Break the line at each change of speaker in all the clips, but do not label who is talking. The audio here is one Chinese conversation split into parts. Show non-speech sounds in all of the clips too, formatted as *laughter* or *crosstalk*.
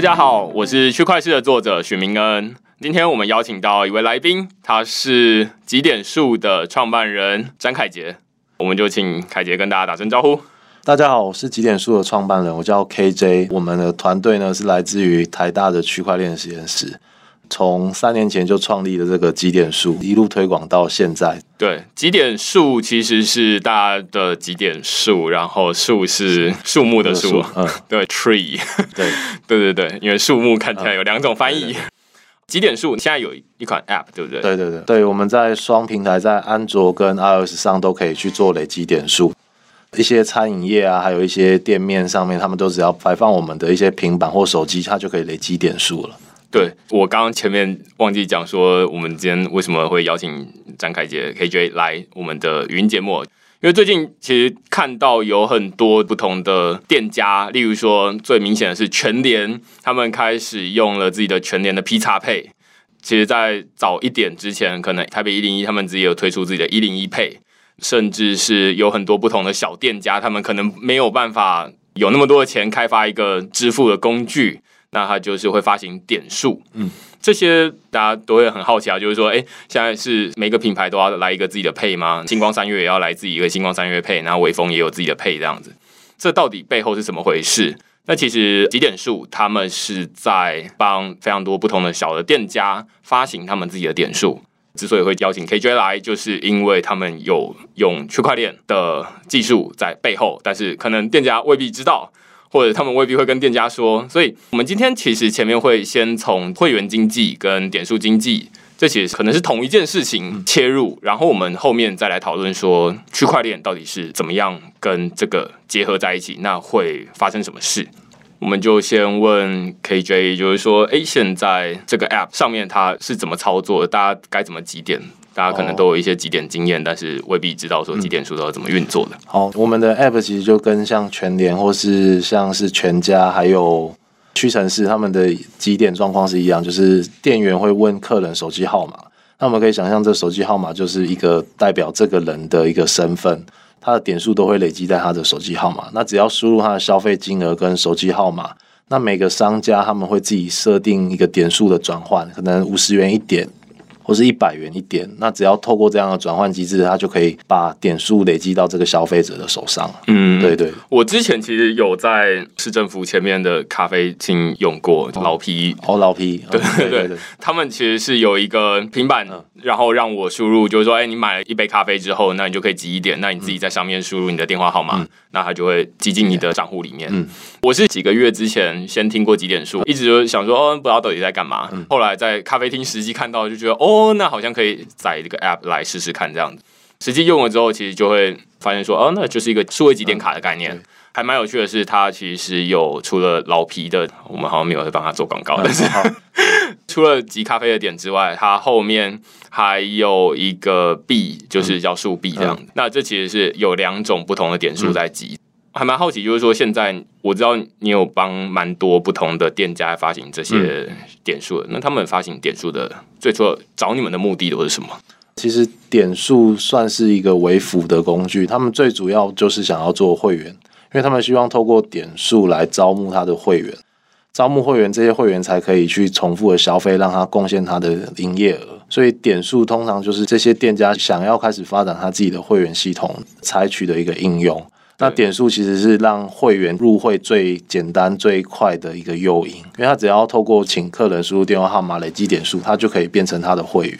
大家好，我是区块链的作者许明恩。今天我们邀请到一位来宾，他是极点数的创办人詹凯杰。我们就请凯杰跟大家打声招呼。
大家好，我是极点数的创办人，我叫 KJ。我们的团队呢是来自于台大的区块链实验室。从三年前就创立了这个极点数，一路推广到现在。
对，极点数其实是大家的极点数，然后树是树木的树，嗯，*laughs* 对，tree，*laughs* 对，对对对，因为树木看起来有两种翻译。极点数现在有一款 app，对不对？
对对对，对，我们在双平台，在安卓跟 iOS 上都可以去做累积点数。一些餐饮业啊，还有一些店面上面，他们都只要摆放我们的一些平板或手机，它就可以累积点数了。
对，我刚刚前面忘记讲说，我们今天为什么会邀请张凯杰 KJ 来我们的语音节目？因为最近其实看到有很多不同的店家，例如说最明显的是全联，他们开始用了自己的全联的 P 叉配。其实，在早一点之前，可能台北一零一他们自己有推出自己的一零一配甚至是有很多不同的小店家，他们可能没有办法有那么多的钱开发一个支付的工具。那它就是会发行点数，嗯，这些大家都会很好奇啊，就是说，哎，现在是每个品牌都要来一个自己的 Pay 吗？星光三月也要来自己一个星光三越 Pay，然后微风也有自己的 Pay 这样子，这到底背后是怎么回事？那其实极点数他们是在帮非常多不同的小的店家发行他们自己的点数。之所以会邀请 KJ 来，就是因为他们有用区块链的技术在背后，但是可能店家未必知道。或者他们未必会跟店家说，所以我们今天其实前面会先从会员经济跟点数经济，这其实可能是同一件事情切入，然后我们后面再来讨论说区块链到底是怎么样跟这个结合在一起，那会发生什么事？我们就先问 KJ，就是说，哎，现在这个 App 上面它是怎么操作的？大家该怎么几点？大家可能都有一些几点经验，但是未必知道说几点数都要怎么运作的。
好，我们的 App 其实就跟像全联或是像是全家还有屈臣氏他们的几点状况是一样，就是店员会问客人手机号码，那我们可以想象这手机号码就是一个代表这个人的一个身份，他的点数都会累积在他的手机号码。那只要输入他的消费金额跟手机号码，那每个商家他们会自己设定一个点数的转换，可能五十元一点。或是一百元一点，那只要透过这样的转换机制，它就可以把点数累积到这个消费者的手上。嗯，对对。我
之前其实有在市政府前面的咖啡厅用过老皮
哦，老皮，*laughs*
对对对，对，他们其实是有一个平板，然后让我输入，就是说，哎，你买了一杯咖啡之后，那你就可以集一点，那你自己在上面输入你的电话号码，那它就会集进你的账户里面。嗯，我是几个月之前先听过几点数，一直就想说，哦，不知道到底在干嘛。后来在咖啡厅实际看到，就觉得，哦。哦，那好像可以载这个 app 来试试看，这样子。实际用了之后，其实就会发现说，哦，那就是一个数位集点卡的概念。嗯、还蛮有趣的是，它其实有除了老皮的，我们好像没有在帮他做广告，嗯、但是 *laughs* 除了集咖啡的点之外，它后面还有一个币，就是叫数币这样子。嗯、那这其实是有两种不同的点数在集。嗯还蛮好奇，就是说现在我知道你有帮蛮多不同的店家发行这些点数的，嗯、那他们发行点数的最初找你们的目的都是什么？
其实点数算是一个微服的工具，他们最主要就是想要做会员，因为他们希望透过点数来招募他的会员，招募会员，这些会员才可以去重复的消费，让他贡献他的营业额。所以点数通常就是这些店家想要开始发展他自己的会员系统采取的一个应用。那点数其实是让会员入会最简单最快的一个诱因，因为他只要透过请客人输入电话号码累积点数，他就可以变成他的会员。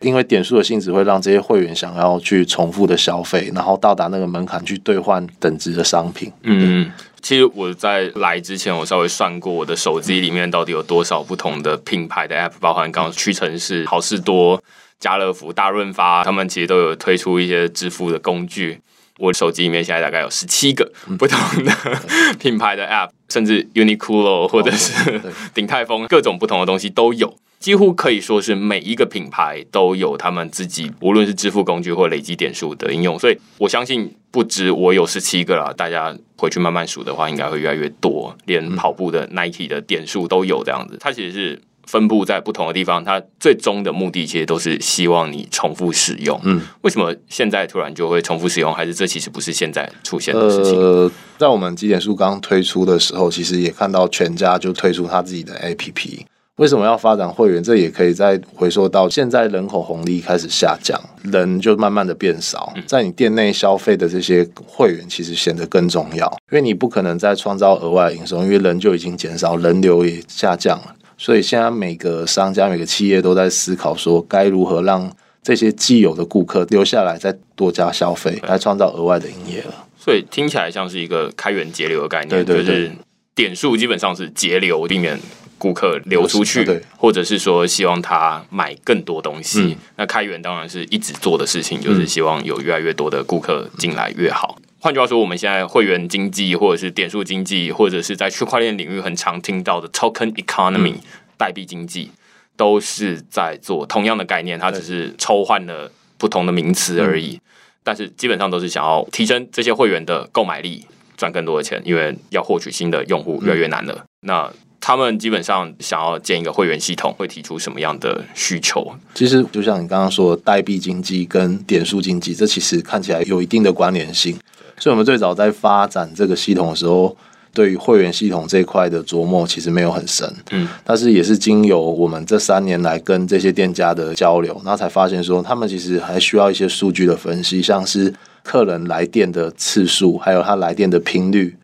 因为点数的性质会让这些会员想要去重复的消费，然后到达那个门槛去兑换等值的商品。
嗯，其实我在来之前，我稍微算过我的手机里面到底有多少不同的品牌的 App，包含刚刚屈臣氏、好事多、家乐福、大润发，他们其实都有推出一些支付的工具。我手机里面现在大概有十七个不同的 *laughs* 品牌的 App，甚至 Uniqlo 或者是 *laughs* 鼎泰丰，各种不同的东西都有，几乎可以说是每一个品牌都有他们自己，无论是支付工具或累积点数的应用。所以我相信不止我有十七个了，大家回去慢慢数的话，应该会越来越多，连跑步的 Nike 的点数都有这样子。它其实是。分布在不同的地方，它最终的目的其实都是希望你重复使用。嗯，为什么现在突然就会重复使用？还是这其实不是现在出现的事情？
呃，在我们极点数刚推出的时候，其实也看到全家就推出他自己的 APP。为什么要发展会员？这也可以再回溯到现在人口红利开始下降，人就慢慢的变少，在你店内消费的这些会员其实显得更重要，因为你不可能再创造额外营收，因为人就已经减少，人流也下降了。所以现在每个商家、每个企业都在思考说，该如何让这些既有的顾客留下来，再多加消费，来创造额外的营业额。
所以听起来像是一个开源节流的概念，
对对对，
就是点数基本上是节流，避免。顾客流出去，
对，
或者是说希望他买更多东西。
嗯、
那开源当然是一直做的事情，就是希望有越来越多的顾客进来越好。换句话说，我们现在会员经济，或者是点数经济，或者是在区块链领域很常听到的 token economy 代币经济，都是在做同样的概念，它只是抽换了不同的名词而已。但是基本上都是想要提升这些会员的购买力，赚更多的钱，因为要获取新的用户越来越难了。那他们基本上想要建一个会员系统，会提出什么样的需求？
其实就像你刚刚说，代币经济跟点数经济，这其实看起来有一定的关联性。所以，我们最早在发展这个系统的时候，对于会员系统这一块的琢磨其实没有很深。嗯，但是也是经由我们这三年来跟这些店家的交流，然后才发现说，他们其实还需要一些数据的分析，像是客人来电的次数，还有他来电的频率，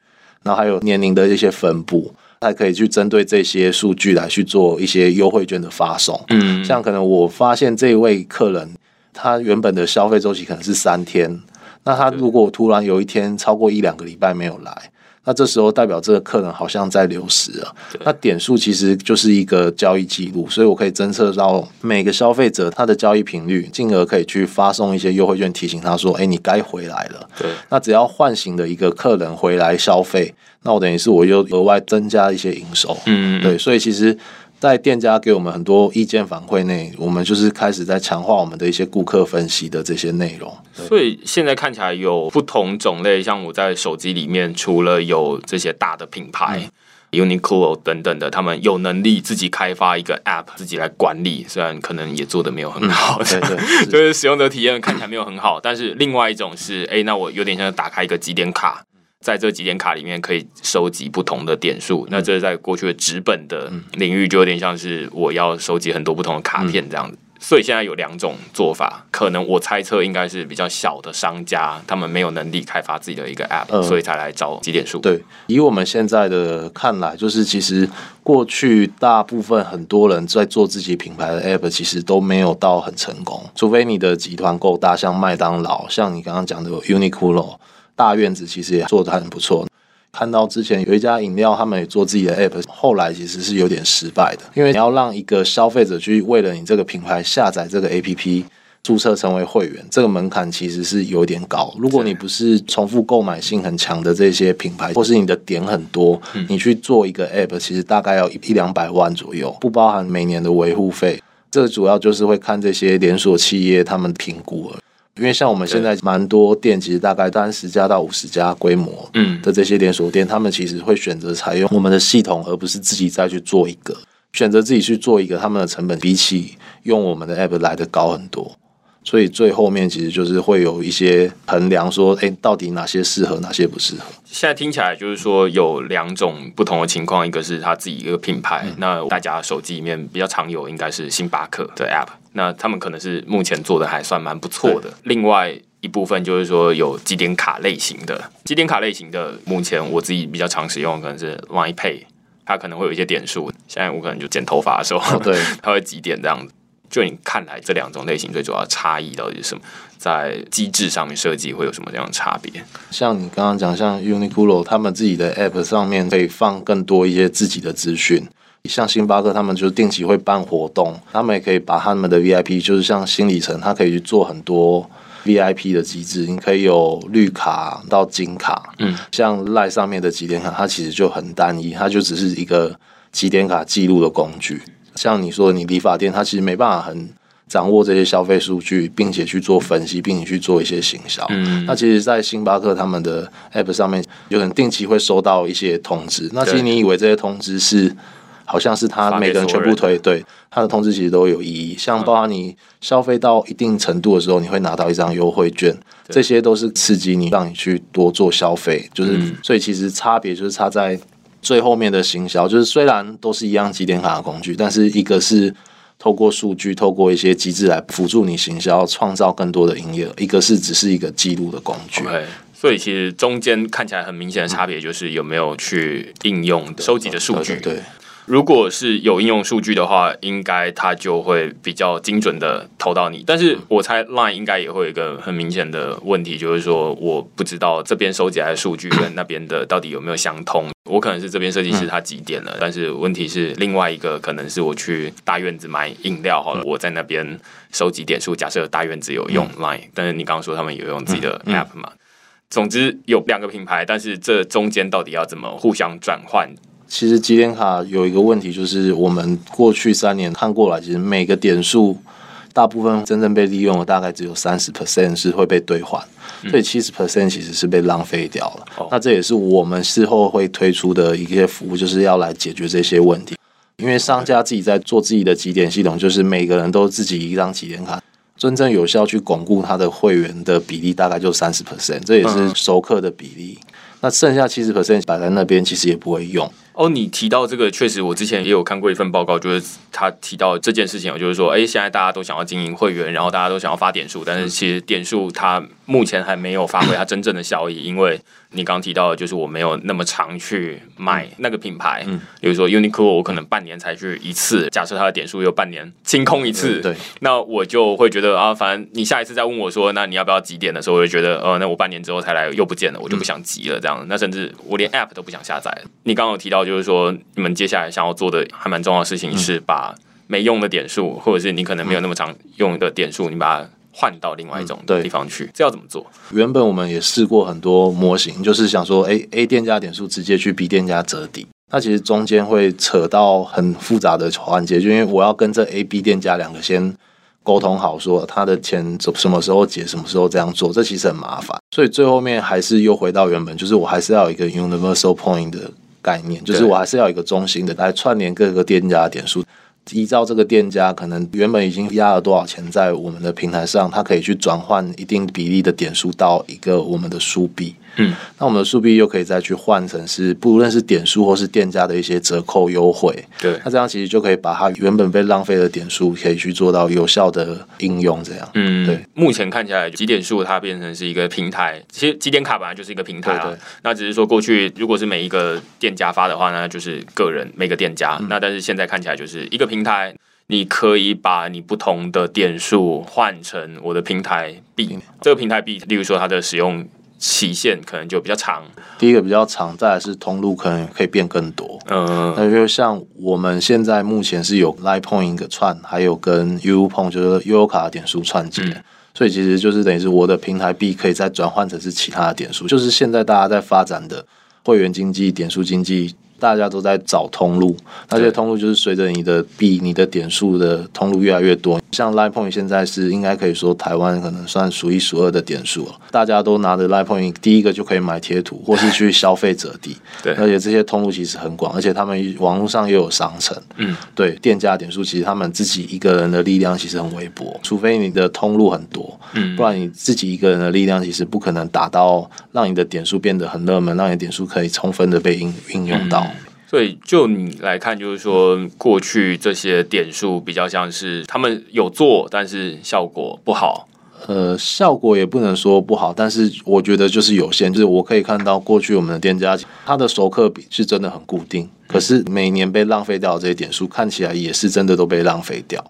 然后还有年龄的一些分布。才可以去针对这些数据来去做一些优惠券的发送。嗯，像可能我发现这位客人，他原本的消费周期可能是三天，那他如果突然有一天超过一两个礼拜没有来。那这时候代表这个客人好像在流失了。那点数其实就是一个交易记录，所以我可以侦测到每个消费者他的交易频率，进而可以去发送一些优惠券提醒他说：“哎，你该回来了。”对。那只要唤醒的一个客人回来消费，那我等于是我又额外增加一些营收。嗯。对，所以其实。在店家给我们很多意见反馈内，我们就是开始在强化我们的一些顾客分析的这些内容。
所以现在看起来有不同种类，像我在手机里面，除了有这些大的品牌、嗯、Uniqlo 等等的，他们有能力自己开发一个 App，自己来管理，虽然可能也做的没有很好，嗯、对对，*laughs* 是就是使用者体验看起来没有很好。但是另外一种是，哎，那我有点像打开一个几点卡。在这几点卡里面可以收集不同的点数，那这在过去的纸本的领域就有点像是我要收集很多不同的卡片这样子。所以现在有两种做法，可能我猜测应该是比较小的商家，他们没有能力开发自己的一个 App，所以才来找几点数。
对，以我们现在的看来，就是其实过去大部分很多人在做自己品牌的 App，其实都没有到很成功，除非你的集团够大，像麦当劳，像你刚刚讲的 Uniqlo。大院子其实也做的很不错。看到之前有一家饮料，他们也做自己的 app，后来其实是有点失败的，因为你要让一个消费者去为了你这个品牌下载这个 app，注册成为会员，这个门槛其实是有点高。如果你不是重复购买性很强的这些品牌，或是你的点很多，你去做一个 app，其实大概要一两百万左右，不包含每年的维护费。这主要就是会看这些连锁企业他们评估了。因为像我们现在蛮多店，其实大概三十家到五十家规模的这些连锁店，他们其实会选择采用我们的系统，而不是自己再去做一个。选择自己去做一个，他们的成本比起用我们的 app 来的高很多。所以最后面其实就是会有一些衡量，说，哎，到底哪些适合，哪些不适合。
现在听起来就是说有两种不同的情况，一个是他自己一个品牌，嗯、那大家手机里面比较常有应该是星巴克的 app，那他们可能是目前做的还算蛮不错的。另外一部分就是说有集点卡类型的，集点卡类型的，目前我自己比较常使用可能是 Line Pay，它可能会有一些点数。现在我可能就剪头发的时候，对，*laughs* 它会几点这样子。就你看来，这两种类型最主要的差异到底是什么？在机制上面设计会有什么这样的差别？
像你刚刚讲，像 Uniqlo 他们自己的 App 上面可以放更多一些自己的资讯，像星巴克他们就定期会办活动，他们也可以把他们的 VIP，就是像新里程，它可以去做很多 VIP 的机制，你可以有绿卡到金卡，嗯，像 LINE 上面的几点卡，它其实就很单一，它就只是一个几点卡记录的工具。像你说，你理发店，它其实没办法很掌握这些消费数据，并且去做分析，并且去做一些行销。嗯，那其实，在星巴克他们的 App 上面，有可能定期会收到一些通知。那其实你以为这些通知是？好像是他每个人全部推，对他的通知其实都有意义。像包括你消费到一定程度的时候，你会拿到一张优惠券，这些都是刺激你，让你去多做消费。就是所以其实差别就是差在最后面的行销，就是虽然都是一样几点卡的工具，但是一个是透过数据、透过一些机制来辅助你行销，创造更多的营业额；一个是只是一个记录的工具。
Okay. 所以其实中间看起来很明显的差别，就是有没有去应用收集的数据。
对，
如果是有应用数据的话，应该它就会比较精准的投到你。但是我猜 Line 应该也会有一个很明显的问题，就是说我不知道这边收集来的数据跟那边的到底有没有相通。我可能是这边设计师他几点了，但是问题是另外一个可能是我去大院子买饮料好了，我在那边收集点数。假设大院子有用 Line，但是你刚刚说他们有用自己的 App 嘛？总之有两个品牌，但是这中间到底要怎么互相转换？
其实集点卡有一个问题，就是我们过去三年看过来，其实每个点数大部分真正被利用的大概只有三十 percent 是会被兑换，所以七十 percent 其实是被浪费掉了。嗯。那这也是我们事后会推出的一些服务，就是要来解决这些问题。因为商家自己在做自己的集点系统，就是每个人都自己一张集点卡。真正有效去巩固他的会员的比例大概就三十 percent，这也是熟客的比例。嗯、那剩下七十 percent 摆在那边，其实也不会用。
哦，你提到这个，确实我之前也有看过一份报告，就是他提到这件事情，就是说，哎，现在大家都想要经营会员，然后大家都想要发点数，但是其实点数它目前还没有发挥它真正的效益，因为。你刚刚提到的就是我没有那么常去买那个品牌，嗯，比如说 Uniqlo，我可能半年才去一次。假设它的点数有半年清空一次，对，那我就会觉得啊，反正你下一次再问我说，那你要不要集点的时候，我就觉得，呃，那我半年之后才来又不见了，我就不想急了，这样。那甚至我连 App 都不想下载。你刚刚有提到，就是说你们接下来想要做的还蛮重要的事情是把没用的点数，或者是你可能没有那么常用的点数，你把它。换到另外一种地方去，嗯，这要怎么做？
原本我们也试过很多模型，就是想说，A A 店家点数直接去 B 店家折抵，那其实中间会扯到很复杂的环节，就因为我要跟这 A、B 店家两个先沟通好，说他的钱什么时候结，什么时候这样做，这其实很麻烦，所以最后面还是又回到原本，就是我还是要有一个 universal point 的概念，就是我还是要有一个中心的来串联各个店家的点数。依照这个店家可能原本已经压了多少钱在我们的平台上，他可以去转换一定比例的点数到一个我们的书币。嗯，那我们的数币又可以再去换成是不论是点数或是店家的一些折扣优惠。
对，
那这样其实就可以把它原本被浪费的点数可以去做到有效的应用。这样，
嗯，对。目前看起来几点数它变成是一个平台，其实几点卡本来就是一个平台啊。对那只是说过去如果是每一个店家发的话呢，就是个人每个店家。嗯、那但是现在看起来就是一个平台。你可以把你不同的点数换成我的平台币，这个平台币，例如说它的使用期限可能就比较长。
第一个比较长，再来是通路可能可以变更多。嗯，那就像我们现在目前是有 Line Point 一个串，还有跟 UU Point 就是悠游卡的点数串接，嗯，所以其实就是等于是我的平台币可以再转换成是其他的点数，就是现在大家在发展的会员经济、点数经济。大家都在找通路，那这些通路就是随着你的币、你的点数的通路越来越多。像 Line Point 现在是应该可以说台湾可能算数一数二的点数了。大家都拿着 Line Point，第一个就可以买贴图，或是去消费者抵。对，而且这些通路其实很广，而且他们网络上又有商城。嗯，对，店家点数其实他们自己一个人的力量其实很微薄，除非你的通路很多，嗯，不然你自己一个人的力量其实不可能达到让你的点数变得很热门，让你的点数可以充分的被应运用到。嗯
对，就你来看，就是说，过去这些点数比较像是他们有做，但是效果不好。
呃，效果也不能说不好，但是我觉得就是有限。就是我可以看到，过去我们的店家，他的熟客比是真的很固定，可是每年被浪费掉这些点数，看起来也是真的都被浪费掉。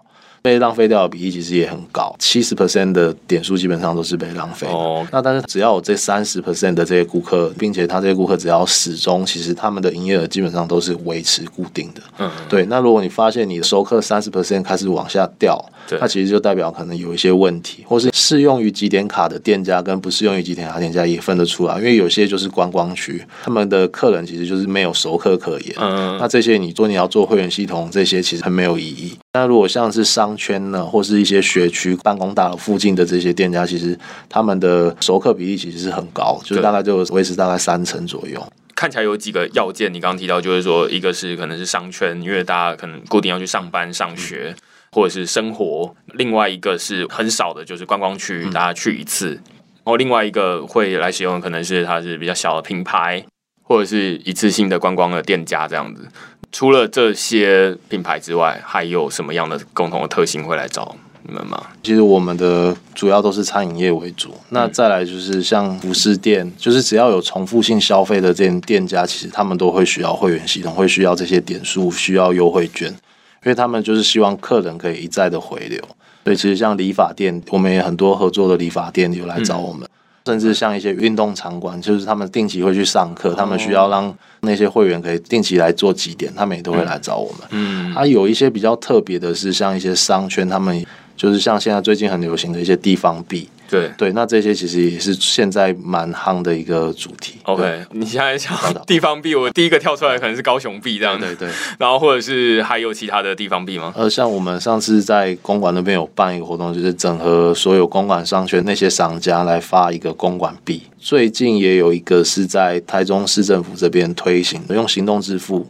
被浪费掉的比例其实也很高，七十 percent 的点数基本上都是被浪费。哦，那但是只要有这三十 percent 的这些顾客，并且他这些顾客只要始终，其实他们的营业额基本上都是维持固定的。嗯，对。那如果你发现你的熟客三十 percent 开始往下掉，对，那其实就代表可能有一些问题，或是适用于几点卡的店家跟不适用于几点卡店家也分得出来，因为有些就是观光区，他们的客人其实就是没有熟客可言。嗯，那这些你做你要做会员系统，这些其实很没有意义。那如果像是商圈呢，或是一些学区、办公大楼附近的这些店家，其实他们的熟客比例其实是很高，就是大概就维持大概三成左右。
看起来有几个要件，你刚刚提到就是说，一个是可能是商圈，因为大家可能固定要去上班、上学、嗯、或者是生活；另外一个是很少的，就是观光区，大家去一次；然后另外一个会来使用，可能是它是比较小的品牌，或者是一次性的观光的店家这样子。除了这些品牌之外，还有什么样的共同的特性会来找你们吗？
其实我们的主要都是餐饮业为主，那再来就是像服饰店，就是只要有重复性消费的店店家，其实他们都会需要会员系统，会需要这些点数，需要优惠券，因为他们就是希望客人可以一再的回流。所以其实像理发店，我们也很多合作的理发店有来找我们。嗯甚至像一些运动场馆，就是他们定期会去上课，他们需要让那些会员可以定期来做几点，他们也都会来找我们。嗯，啊有一些比较特别的是，像一些商圈，他们就是像现在最近很流行的一些地方币。
对
对，那这些其实也是现在蛮夯的一个主题。
OK，你现在想地方币，我第一个跳出来可能是高雄币这样。*laughs*
对对，
然后或者是还有其他的地方币吗？
呃，像我们上次在公馆那边有办一个活动，就是整合所有公馆商圈那些商家来发一个公馆币。最近也有一个是在台中市政府这边推行的，用行动支付。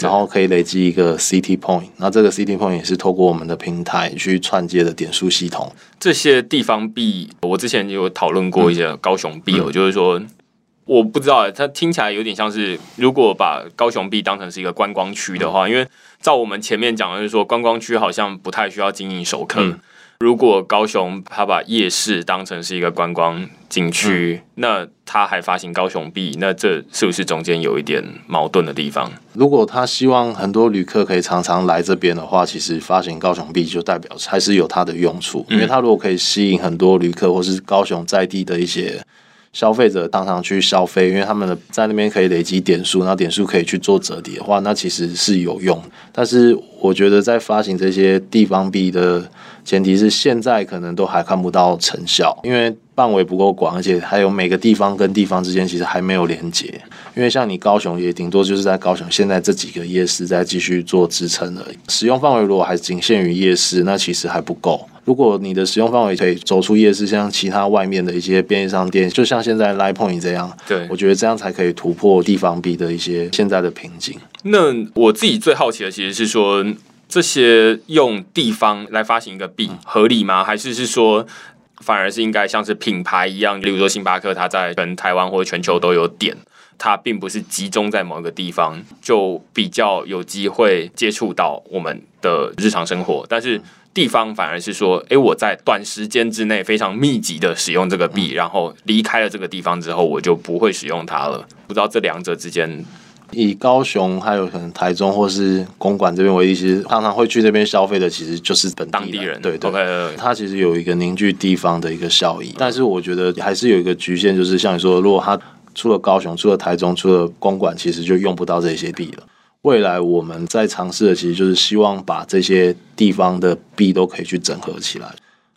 然后可以累积一个 City Point，那这个 City Point 也是透过我们的平台去串接的点数系统。
这些地方币，我之前有讨论过一些高雄币，我、嗯、就是说，我不知道，它听起来有点像是，如果把高雄币当成是一个观光区的话，嗯、因为照我们前面讲的就是说，观光区好像不太需要经营熟客。嗯如果高雄他把夜市当成是一个观光景区，嗯，那他还发行高雄币，那这是不是中间有一点矛盾的地方？
如果他希望很多旅客可以常常来这边的话，其实发行高雄币就代表还是有它的用处，因为它如果可以吸引很多旅客，或是高雄在地的一些。消费者常常去消费，因为他们的在那边可以累积点数，那点数可以去做折叠的话，那其实是有用。但是我觉得在发行这些地方币的前提是，现在可能都还看不到成效，因为范围不够广，而且还有每个地方跟地方之间其实还没有连接。因为像你高雄也顶多就是在高雄现在这几个夜市在继续做支撑而已，使用范围如果还仅限于夜市，那其实还不够。如果你的使用范围可以走出夜市，像其他外面的一些便利商店，就像现在 Line Point 这样，
对，
我觉得这样才可以突破地方币的一些现在的瓶颈。
那我自己最好奇的其实是说，这些用地方来发行一个币合理吗？还是是说，反而是应该像是品牌一样，例如说星巴克，它在全台湾或者全球都有点，它并不是集中在某一个地方，就比较有机会接触到我们的日常生活，但是。地方反而是说，哎、欸，我在短时间之内非常密集的使用这个币，然后离开了这个地方之后，我就不会使用它了。不知道这两者之间，
以高雄还有可能台中或是公馆这边为例，其实常常会去这边消费的，其实就是本地
当地人。
对对，对
，okay,
它其实有一个凝聚地方的一个效益。但是我觉得还是有一个局限，就是像你说，如果它除了高雄、除了台中、除了公馆，其实就用不到这些币了。未来我们在尝试的，其实就是希望把这些地方的币都可以去整合起来。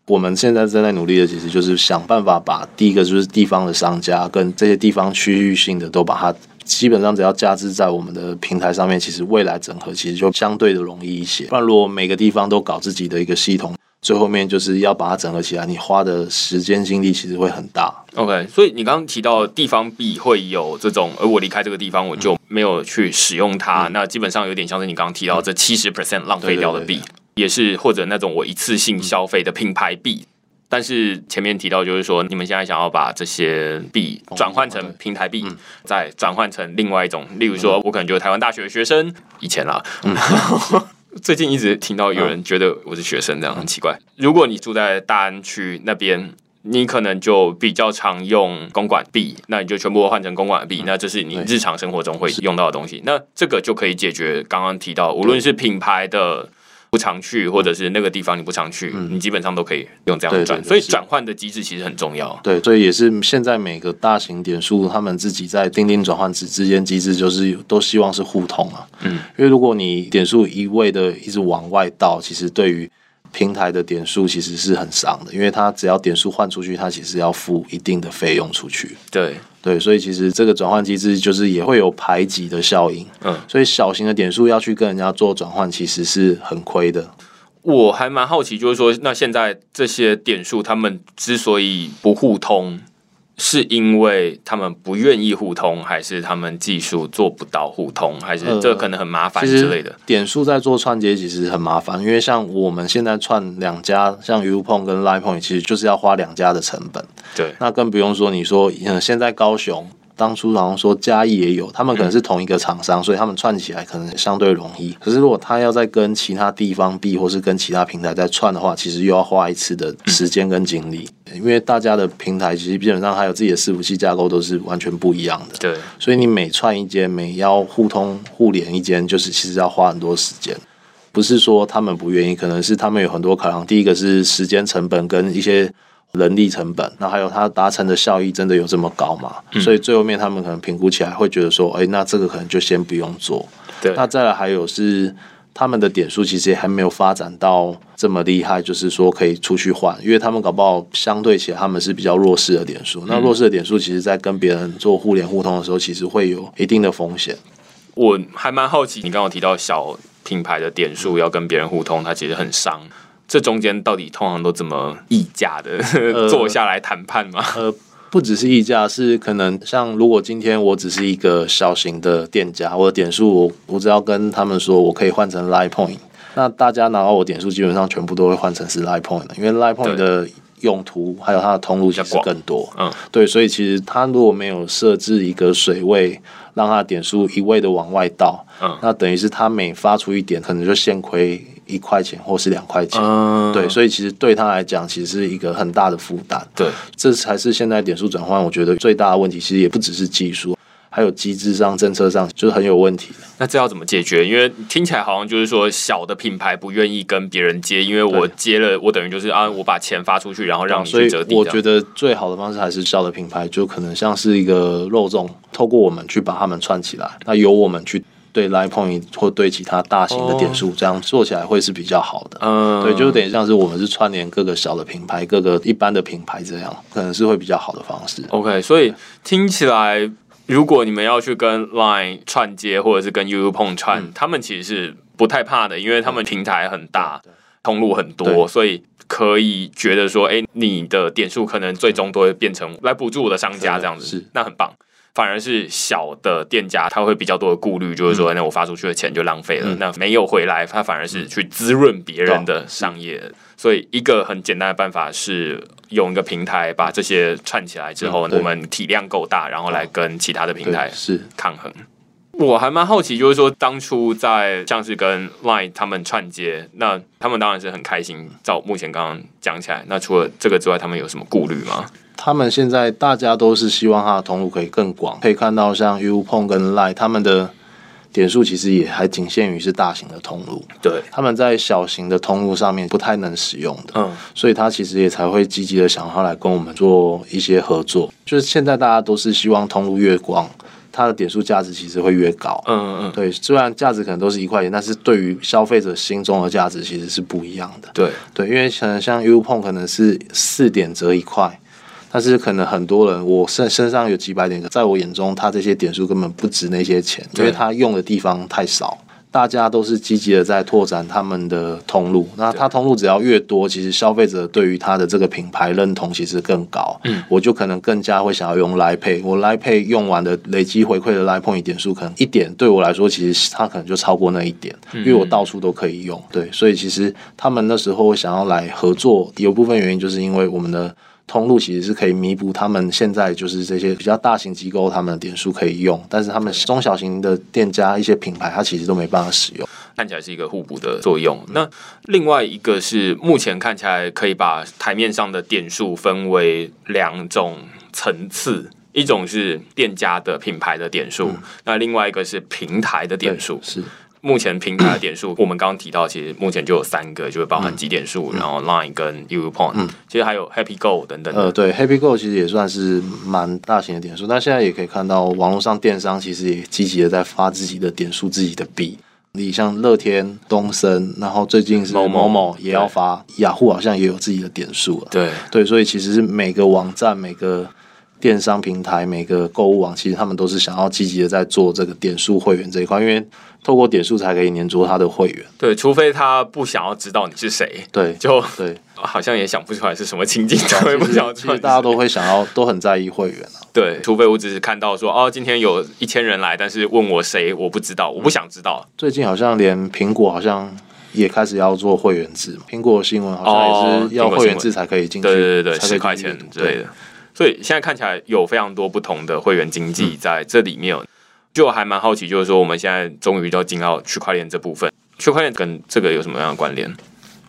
我们现在正在努力的，其实就是想办法把第一个就是地方的商家跟这些地方区域性的都把它，基本上只要加之在我们的平台上面，其实未来整合其实就相对的容易一些。不然如果每个地方都搞自己的一个系统。最后面就是要把它整合起来，你花的时间精力其实会很大。
OK，所以你刚刚提到地方币会有这种，而我离开这个地方我就没有去使用它，嗯、那基本上有点像是你刚刚提到这七十 percent 浪费掉的币，也是或者那种我一次性消费的品牌币。但是前面提到就是说，你们现在想要把这些币转换成平台币，再转换成另外一种，例如说我可能就是台湾大学的学生，以前啦。嗯 *laughs* 最近一直听到有人觉得我是学生，这样很奇怪。如果你住在大安区那边，你可能就比较常用公馆币，那你就全部换成公馆币，那这是你日常生活中会用到的东西。那这个就可以解决刚刚提到，无论是品牌的。不常去，或者是那个地方你不常去，嗯、你基本上都可以用这样转，对对对，所以转换的机制其实很重要。
对，所以也是现在每个大型点数，他们自己在钉钉转换之之间机制，就是都希望是互通啊。嗯，因为如果你点数一味的一直往外倒，其实对于平台的点数其实是很伤的，因为它只要点数换出去，它其实要付一定的费用出去。
对。
对，所以其实这个转换机制就是也会有排挤的效应，嗯，所以小型的点数要去跟人家做转换，其实是很亏的。
我还蛮好奇，就是说，那现在这些点数他们之所以不互通，是因为他们不愿意互通，还是他们技术做不到互通，还是这可能很麻烦之类的？呃、
点数在做串接其实很麻烦，因为像我们现在串两家，像 UPON 跟 LINE Point，其实就是要花两家的成本。
对，
那更不用说你说，嗯，现在高雄。当初好像说嘉义也有，他们可能是同一个厂商，所以他们串起来可能相对容易。可是如果他要再跟其他地方币或是跟其他平台再串的话，其实又要花一次的时间跟精力，因为大家的平台其实基本上还有自己的伺服器架构都是完全不一样的。
对，
所以你每串一间，每要互通互联一间，就是其实要花很多时间。不是说他们不愿意，可能是他们有很多考量。第一个是时间成本跟一些。人力成本，那还有它达成的效益真的有这么高吗？嗯、所以最后面他们可能评估起来会觉得说，哎、欸，那这个可能就先不用做。
对，
那再来还有是他们的点数其实也还没有发展到这么厉害，就是说可以出去换，因为他们搞不好相对起来他们是比较弱势的点数。那弱势的点数其实在跟别人做互联互通的时候，其实会有一定的风险。
我还蛮好奇，你刚刚提到小品牌的点数要跟别人互通，它其实很伤。这中间到底通常都怎么议价的？呃、*laughs* 坐下来谈判吗？
呃，不只是议价，是可能像如果今天我只是一个小型的店家，我的点数我我只要跟他们说我可以换成 Line Point，那大家拿到我点数基本上全部都会换成是 Line Point 的，因为 Line Point 的用途还有它的通路其实更多。嗯，对，所以其实它如果没有设置一个水位，让它的点数一味的往外倒，嗯，那等于是它每发出一点，可能就现亏。一块钱或是两块钱，嗯，对，所以其实对他来讲，其实是一个很大的负担。
对，
这才是现在点数转换，我觉得最大的问题，其实也不只是技术，还有机制上、政策上，就是很有问题。
那这要怎么解决？因为听起来好像就是说，小的品牌不愿意跟别人接，因为我接了，我等于就是啊，我把钱发出去，然后让你去折抵。
所以我觉得最好的方式还是小的品牌，就可能像是一个肉粽，透过我们去把它们串起来，那由我们去。对 Line Point 或对其他大型的点数，这样做起来会是比较好的。嗯，对，就等于像是我们是串联各个小的品牌，各个一般的品牌这样，可能是会比较好的方式。
OK，所以听起来，如果你们要去跟 Line 串接，或者是跟 UUPON 串，嗯，他们其实是不太怕的，因为他们平台很大，通路很多，所以可以觉得说，哎，你的点数可能最终都会变成来补助我的商家这样子，是，那很棒。反而是小的店家，他会比较多的顾虑，就是说，那我发出去的钱就浪费了，嗯，那没有回来，他反而是去滋润别人的商业。所以，一个很简单的办法是用一个平台把这些串起来之后，我们体量够大，然后来跟其他的平台是抗衡。我还蛮好奇，就是说，当初在像是跟 Line 他们串接，那他们当然是很开心。照目前刚刚讲起来，那除了这个之外，他们有什么顾虑吗？
他们现在大家都是希望它的通路可以更广，可以看到像 UPON 跟 Line 他们的点数其实也还仅限于是大型的通路，
对，
他们在小型的通路上面不太能使用的，嗯，所以他其实也才会积极的想要来跟我们做一些合作。就是现在大家都是希望通路越广，它的点数价值其实会越高，嗯嗯。嗯，对，虽然价值可能都是一块钱，但是对于消费者心中的价值其实是不一样的，
对。
对，因为可能像 UPON 可能是四点折一块。但是可能很多人，我身身上有几百点，在我眼中，他这些点数根本不值那些钱，因为他用的地方太少。大家都是积极的在拓展他们的通路，那他通路只要越多，其实消费者对于他的这个品牌认同其实更高。嗯，我就可能更加会想要用 Line Pay，我 Line Pay 用完的累积回馈的 Line Point 点数，可能一点对我来说，其实他可能就超过那一点，因为我到处都可以用。对，所以其实他们那时候想要来合作，有部分原因就是因为我们的。通路其实是可以弥补他们现在就是这些比较大型机构他们的点数可以用，但是他们中小型的店家一些品牌，它其实都没办法使用。
看起来是一个互补的作用。那另外一个是目前看起来可以把台面上的点数分为两种层次，一种是店家的品牌的点数，嗯，那另外一个是平台的点数是。目前平台的点数，*coughs* 我们刚刚提到，其实目前就有三个，就会包含集点数，然后 Line 跟 UPON，嗯，其实还有 Happy Go 等等。
呃，对，Happy Go 其实也算是蛮大型的点数，但现在也可以看到，网络上电商其实也积极的在发自己的点数、自己的币。你像乐天、东森，然后最近是某某也要发，雅虎好像也有自己的点数了。
对对，
所以其实是每个网站、每个电商平台、每个购物网，其实他们都是想要积极的在做这个点数会员这一块，因为透过点数才可以黏住他的会员。
对，除非他不想要知道你是谁，
对，
就
对，
好像也想不出来是什么情境，对，不想
其实大家都会想要，都很在意会员啊。
对，除非我只是看到说，哦，今天有一千人来，但是问我谁，我不知道，我不想知道。
最近好像连苹果好像也开始要做会员制，苹果新闻好像也是要会员制才可以进去，
对对对，十块钱之类的。所以现在看起来有非常多不同的会员经济在这里面，就还蛮好奇，就是说我们现在终于都进到区块链这部分，区块链跟这个有什么样的关联？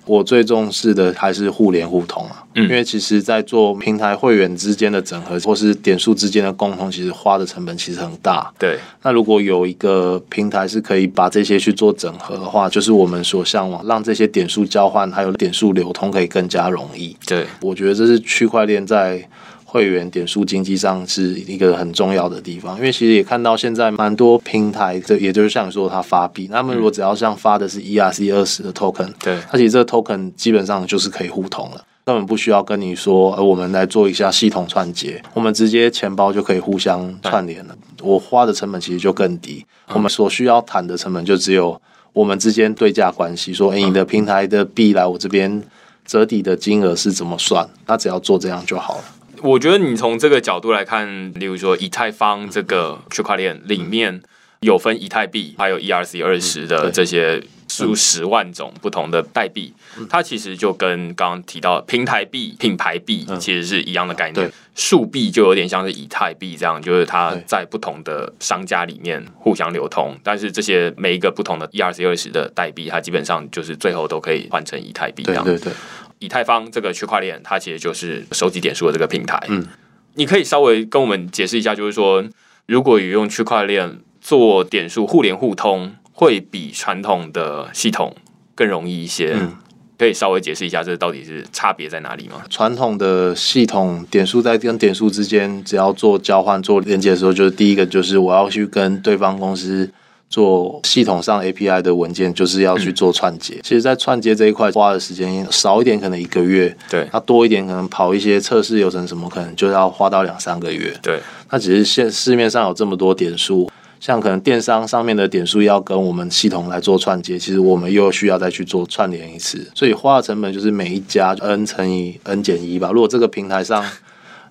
我最重视的还是互联互通啊，因为其实，在做平台会员之间的整合，或是点数之间的共通，其实花的成本其实很大。
对，
那如果有一个平台是可以把这些去做整合的话，就是我们所向往，让这些点数交换还有点数流通可以更加容易。
对，
我觉得这是区块链在。会员点数经济上是一个很重要的地方，因为其实也看到现在蛮多平台，这也就是像你说，它发币，那么如果只要像发的是 ERC 二十的 token，
对，
它其实这个 token 基本上就是可以互通了，根本不需要跟你说，呃，我们来做一下系统串接，我们直接钱包就可以互相串联了，我花的成本其实就更低，我们所需要谈的成本就只有我们之间对价关系，说，哎，你的平台的币来我这边折抵的金额是怎么算，那只要做这样就好了。
我觉得你从这个角度来看，例如说以太坊这个区块链里面有分以太币，还有 ERC 二十的这些数十万种不同的代币，它其实就跟刚刚提到平台币、品牌币其实是一样的概念。数币就有点像是以太币这样，就是它在不同的商家里面互相流通，但是这些每一个不同的 ERC 二十的代币，它基本上就是最后都可以换成以太币这样。
对对对。
以太坊这个区块链，它其实就是收集点数的这个平台。嗯，你可以稍微跟我们解释一下，就是说，如果有用区块链做点数互联互通，会比传统的系统更容易一些。嗯，可以稍微解释一下，这到底是差别在哪里吗？
传统的系统点数在跟点数之间，只要做交换、做连接的时候，就是第一个就是我要去跟对方公司。做系统上 API 的文件，就是要去做串接。嗯、其实，在串接这一块花的时间少一点，可能一个月；
对，
那多一点，可能跑一些测试流程什么，可能就要花到两三个月。
对，
那只是现市面上有这么多点数，像可能电商上面的点数要跟我们系统来做串接，其实我们又需要再去做串联一次，所以花的成本就是每一家 n 乘以 n 减一吧。如果这个平台上。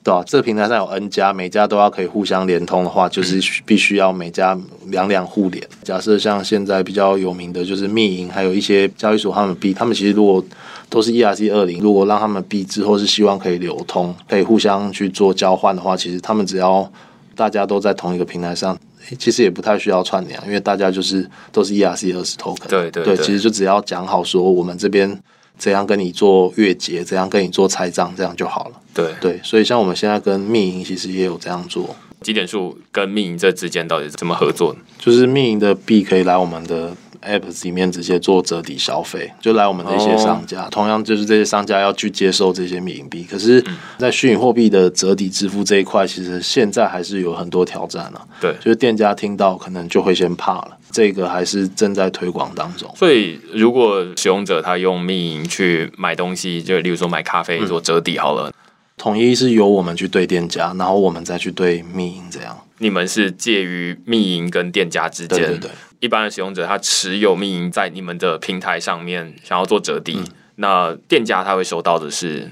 对吧？这个平台上有 N 家，每家都要可以互相连通的话，就是必须要每家两两互联。假设像现在比较有名的就是密银，还有一些交易所，他们币，他们其实如果都是 ERC 二零，如果让他们币之后是希望可以流通，可以互相去做交换的话，其实他们只要大家都在同一个平台上，其实也不太需要串联，因为大家就是都是 ERC 二十 token。
对对对，
对，其实就只要讲好说我们这边。怎样跟你做月结？怎样跟你做拆账？这样就好了。
对对，所
以像我们现在跟密营其实也有这样做。
极点数跟密营这之间到底怎么合作？
就是密营的币可以来我们的 App 里面直接做折抵消费，就来我们的一些商家。哦、同样就是这些商家要去接受这些密银币。可是，在虚拟货币的折抵支付这一块，其实现在还是有很多挑战呢、啊。
对，
就是店家听到可能就会先怕了。这个还是正在推广当中，
所以如果使用者他用密银去买东西，就例如说买咖啡做折抵好了，
统一是由我们去对店家，然后我们再去对密银，这样。
你们是介于密银跟店家之间，
对对对。
一般的使用者他持有密银在你们的平台上面想要做折抵，嗯、那店家他会收到的是。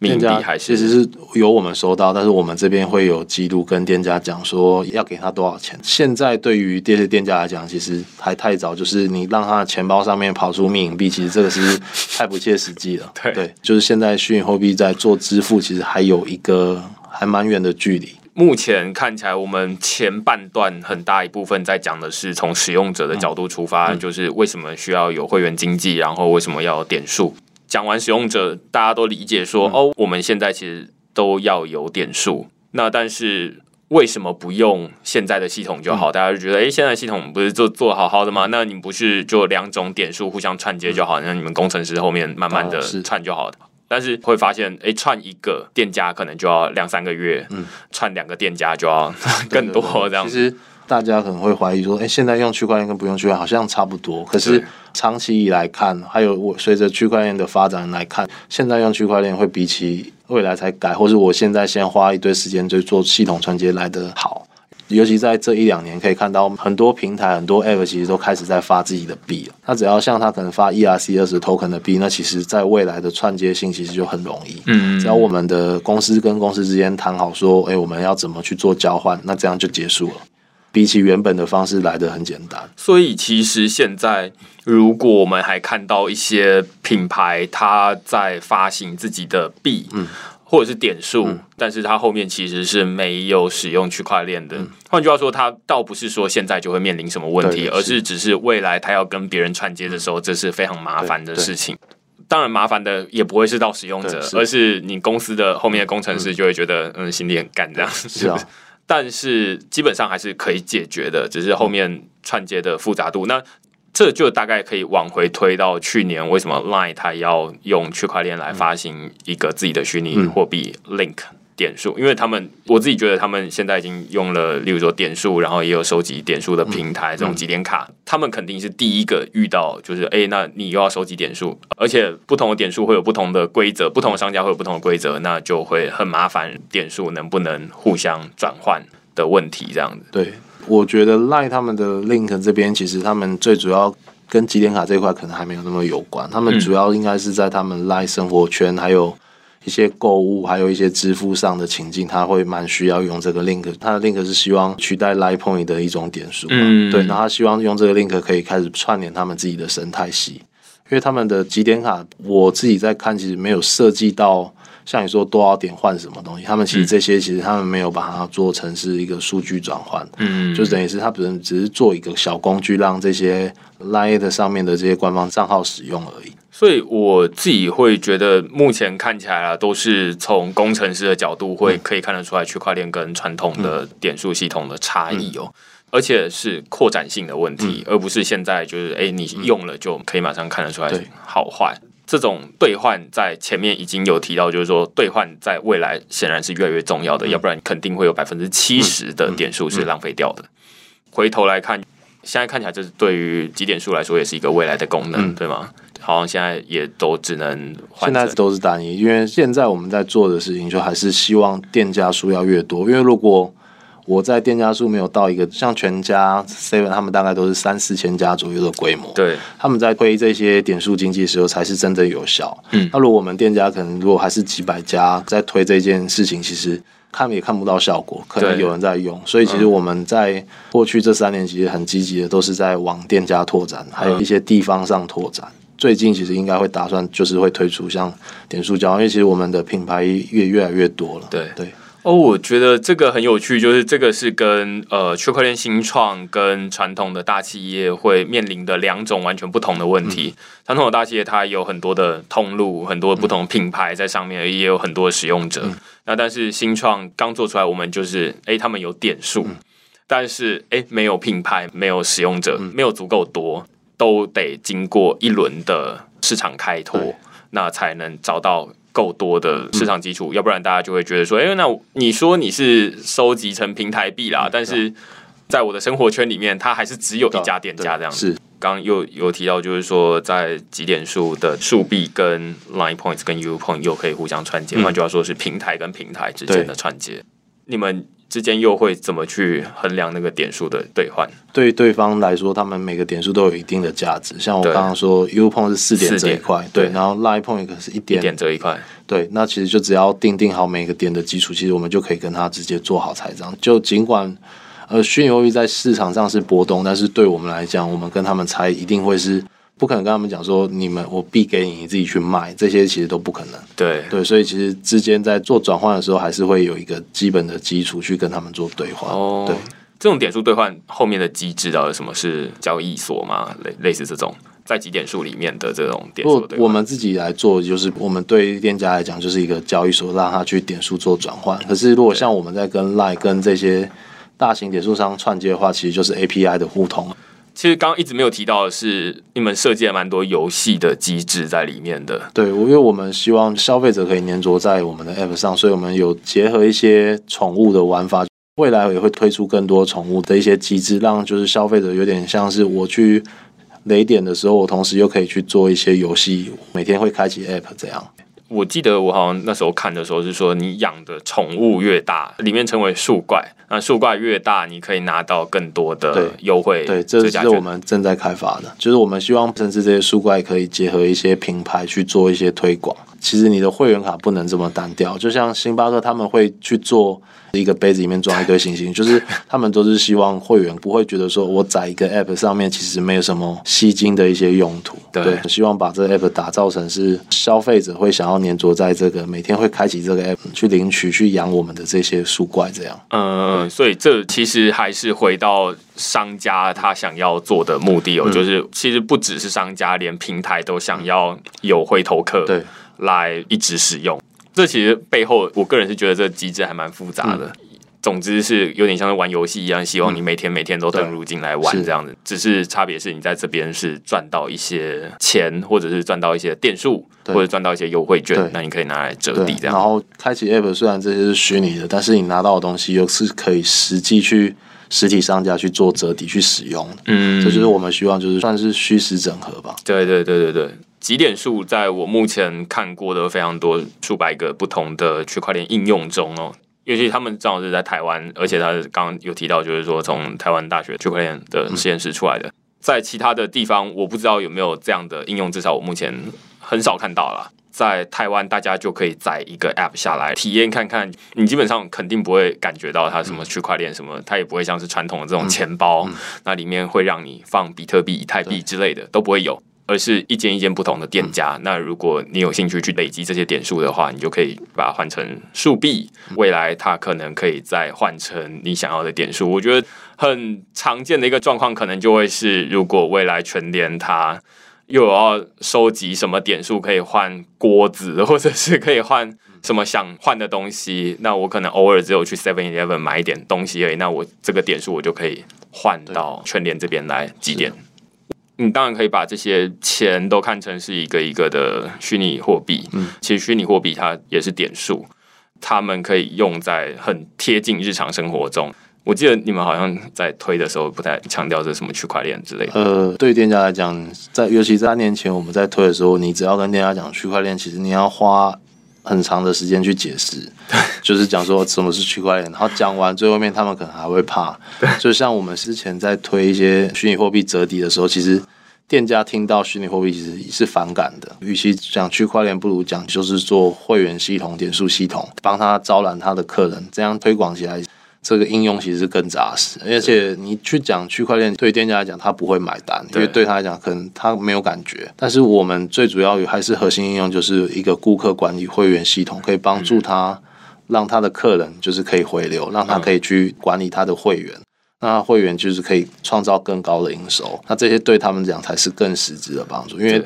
密银币还是
其实是由我们收到，但是我们这边会有记录跟店家讲说要给他多少钱。现在对于这些店家来讲，其实还太早，就是你让他的钱包上面跑出密银币，其实这个是太不切实际了。
对，
对，就是现在虚拟货币在做支付，其实还有一个还蛮远的距离。
目前看起来，我们前半段很大一部分在讲的是从使用者的角度出发，嗯、就是为什么需要有会员经济，然后为什么要有点数。讲完使用者，大家都理解说，嗯、哦，我们现在其实都要有点数。那但是为什么不用现在的系统就好？嗯、大家就觉得，哎，现在系统不是做做好好的吗？那你不是就两种点数互相串接就好？那、嗯、你们工程师后面慢慢的串就好了。哦、但是会发现，哎，串一个店家可能就要两三个月，嗯，串两个店家就要 *laughs* 更多这样子。
其实大家可能会怀疑说，哎，现在用区块链跟不用区块链好像差不多，可是。长期以来看，还有我随着区块链的发展来看，现在用区块链会比起未来才改，或是我现在先花一堆时间就做系统串接来的好。尤其在这一两年，可以看到很多平台、很多 App 其实都开始在发自己的币了。那只要像他可能发 ERC 二十 token 的币，那其实在未来的串接性其实就很容易。嗯，只要我们的公司跟公司之间谈好说，哎，我们要怎么去做交换，那这样就结束了。比起原本的方式来的很简单。
所以其实现在，如果我们还看到一些品牌，它在发行自己的币，嗯。或者是点数，嗯、但是它后面其实是没有使用区块链的。换、嗯、句话说，它倒不是说现在就会面临什么问题，而是只是未来它要跟别人串接的时候，这是非常麻烦的事情。当然，麻烦的也不会是到使用者，是。而是你公司的后面的工程师就会觉得，嗯，心里很干这样，*laughs* 是，是、啊、但是基本上还是可以解决的，只是后面串接的复杂度。那这就大概可以往回推到去年，为什么 Line 它要用区块链来发行一个自己的虚拟货币 Link 点数？因为他们我自己觉得他们现在已经用了，例如说点数，然后也有收集点数的平台，这种集点卡，他们肯定是第一个遇到，就是哎，那你又要收集点数，而且不同的点数会有不同的规则，不同的商家会有不同的规则，那就会很麻烦，点数能不能互相转换的问题，这样子。
对。我觉得 Line 他们的 Link 这边，其实他们最主要跟集点卡这块可能还没有那么有关。他们主要应该是在他们 Line 生活圈，还有一些购物，还有一些支付上的情境，他会蛮需要用这个 Link。他的 Link 是希望取代 Line Point 的一种点数，嗯，对。然后他希望用这个 Link 可以开始串联他们自己的生态系，因为他们的集点卡，我自己在看，其实没有设计到。像你说多少点换什么东西，他们其实这些其实他们没有把它做成是一个数据转换，嗯，就等于是他本身只是做一个小工具，让这些 Line 上面的这些官方账号使用而已。
所以我自己会觉得，目前看起来啊，都是从工程师的角度会可以看得出来区块链跟传统的点数系统的差异哦，而且是扩展性的问题，而不是现在就是哎你用了就可以马上看得出来好坏。这种兑换在前面已经有提到，就是说兑换在未来显然是越来越重要的，嗯、要不然肯定会有百分之七十的点数是浪费掉的。嗯嗯、回头来看，现在看起来这是对于集点数来说也是一个未来的功能，嗯、对吗？好像现在也都只能
现在都是单一，因为现在我们在做的事情就还是希望店家数要越多，因为如果我在店家数没有到一个像全家、Seven，他们大概都是三四千家左右的规模。
对，他
们在推这些点数经济的时候，才是真的有效。嗯，那如果我们店家可能如果还是几百家在推这件事情，其实看也看不到效果，可能有人在用。所以其实我们在过去这三年其实很积极的，都是在往店家拓展，还有一些地方上拓展。最近其实应该会打算就是会推出像点数交换，因为其实我们的品牌越越来越多了。
对
对。
哦，我觉得这个很有趣，就是这个是跟呃区块链新创跟传统的大企业会面临的两种完全不同的问题。传统的大企业它有很多的通路，很多不同品牌在上面，也有很多使用者。那但是新创刚做出来，我们就是诶，他们有点数，但是诶，没有品牌，没有使用者，没有足够多，都得经过一轮的市场开拓，那才能找到。够多的市场基础，嗯、要不然大家就会觉得说，哎、欸，那你说你是收集成平台币啦，嗯、但是在我的生活圈里面，它还是只有一家店家这样子。是，刚刚又有提到，就是说在几点数的数币跟 Line Points 跟 U Point 又可以互相串接，换句话说是平台跟平台之间的串接。你们。之间又会怎么去衡量那个点数的兑换？
对对方来说，他们每个点数都有一定的价值。像我刚刚说，U Point 是四点这一块，对，然后 Line Point 是一点一
点这一块，
对。那其实就只要定定好每个点的基础，其实我们就可以跟他直接做好财账。就尽管呃虚拟货币在市场上是波动，但是对我们来讲，我们跟他们猜一定会是。不可能跟他们讲说，你们我币给你，你自己去卖，这些其实都不可能。
对
对，所以其实之间在做转换的时候，还是会有一个基本的基础去跟他们做兑换。哦，对，
这种点数兑换后面的机制到底什么是交易所吗？类类似这种在几点数里面的这种点数
我们自己来做，就是我们对店家来讲就是一个交易所，让他去点数做转换。可是如果像我们在跟 Line 跟这些大型点数商串接的话，其实就是 API 的互通。
其实刚刚一直没有提到的是，你们设计了蛮多游戏的机制在里面的。
对，因为我们希望消费者可以黏着在我们的 App 上，所以我们有结合一些宠物的玩法，未来也会推出更多宠物的一些机制，让就是消费者有点像是我去雷点的时候，我同时又可以去做一些游戏，每天会开启 App 这样。
我记得我好像那时候看的时候是说，你养的宠物越大，里面称为树怪，那树怪越大，你可以拿到更多的优惠。
对，这是我们正在开发的，就是我们希望甚至这些树怪可以结合一些品牌去做一些推广。其实你的会员卡不能这么单调，就像星巴克他们会去做一个杯子里面装一堆星星，*laughs* 就是他们都是希望会员不会觉得说我在一个 app 上面其实没有什么吸金的一些用途。对，对，希望把这个 app 打造成是消费者会想要粘着在这个每天会开启这个 app 去领取去养我们的这些树怪这样。
嗯，所以这其实还是回到商家他想要做的目的哦，嗯、就是其实不只是商家，连平台都想要有回头客。对。来一直使用，这其实背后，我个人是觉得这机制还蛮复杂的。嗯、总之是有点像是玩游戏一样，希望你每天每天都登入进来玩这样子。是只是差别是你在这边是赚到一些钱，或者是赚到一些点数，或者赚到一些优惠券，那你可以拿来折抵这样。
然后开启 App，虽然这些是虚拟的，但是你拿到的东西又是可以实际去实体商家去做折抵去使用。嗯，这就是我们希望，就是算是虚实整合吧。
对对对对对。集点数在我目前看过的非常多数百个不同的区块链应用中哦，尤其他们正好是在台湾，而且他刚刚有提到，就是说从台湾大学区块链的实验室出来的，在其他的地方我不知道有没有这样的应用，至少我目前很少看到了。在台湾，大家就可以载一个 App 下来体验看看，你基本上肯定不会感觉到它什么区块链什么，它也不会像是传统的这种钱包，那里面会让你放比特币、以太币之类的都不会有。而是一间一间不同的店家。嗯、那如果你有兴趣去累积这些点数的话，你就可以把它换成数币。未来它可能可以再换成你想要的点数。我觉得很常见的一个状况，可能就会是，如果未来全联它又有要收集什么点数，可以换锅子，或者是可以换什么想换的东西，那我可能偶尔只有去 Seven Eleven 买一点东西而已。那我这个点数我就可以换到全联这边来几点。你当然可以把这些钱都看成是一个一个的虚拟货币。嗯，其实虚拟货币它也是点数，他们可以用在很贴近日常生活中。我记得你们好像在推的时候不太强调这什么区块链之类的。
呃，对于店家来讲，在尤其三年前我们在推的时候，你只要跟店家讲区块链，其实你要花很长的时间去解释，就是讲说什么是区块链，然后讲完最后面他们可能还会怕。就像我们之前在推一些虚拟货币折抵的时候，其实店家听到虚拟货币其实是反感的。与其讲区块链，不如讲就是做会员系统、点数系统，帮他招揽他的客人，这样推广起来。这个应用其实是更扎实，而且你去讲区块链，对店家来讲他不会买单，因为对他来讲可能他没有感觉。但是我们最主要还是核心应用，就是一个顾客管理会员系统，可以帮助他让他的客人就是可以回流，让他可以去管理他的会员，那会员就是可以创造更高的营收。那这些对他们讲才是更实质的帮助，因为。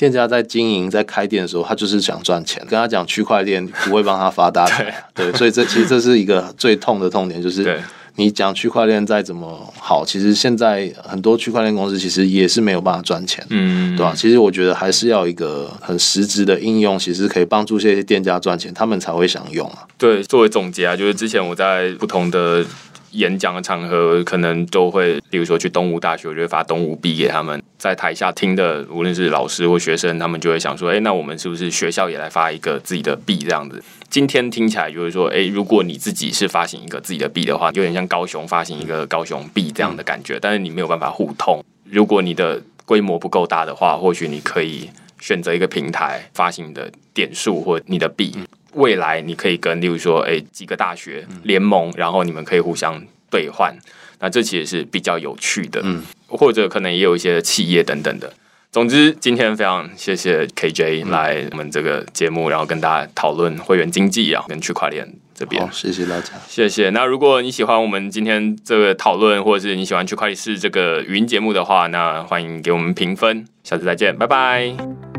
店家在经营、在开店的时候，他就是想赚钱。跟他讲区块链不会帮他发大财，对，对，所以这其实这是一个最痛的痛点，就是你讲区块链再怎么好，其实现在很多区块链公司其实也是没有办法赚钱，嗯，对吧？其实我觉得还是要一个很实质的应用，其实可以帮助这些店家赚钱，他们才会想用啊。
对，作为总结啊，就是之前我在不同的。演讲的场合可能都会，比如说去东吴大学，我就会发东吴币给他们。在台下听的，无论是老师或学生，他们就会想说：“哎，那我们是不是学校也来发一个自己的币这样子？”今天听起来就是说：“哎，如果你自己是发行一个自己的币的话，有点像高雄发行一个高雄币这样的感觉。但是你没有办法互通。如果你的规模不够大的话，或许你可以选择一个平台发行的点数或你的币。”未来你可以跟，例如说，哎，几个大学联盟，然后你们可以互相兑换，那这其实是比较有趣的，嗯，或者可能也有一些企业等等的。总之，今天非常谢谢 KJ 来我们这个节目，然后跟大家讨论会员经济啊，跟区块链这边。
谢谢大家，
谢谢。那如果你喜欢我们今天这个讨论，或者是你喜欢区块链是这个语音节目的话，那欢迎给我们评分。下次再见，拜拜。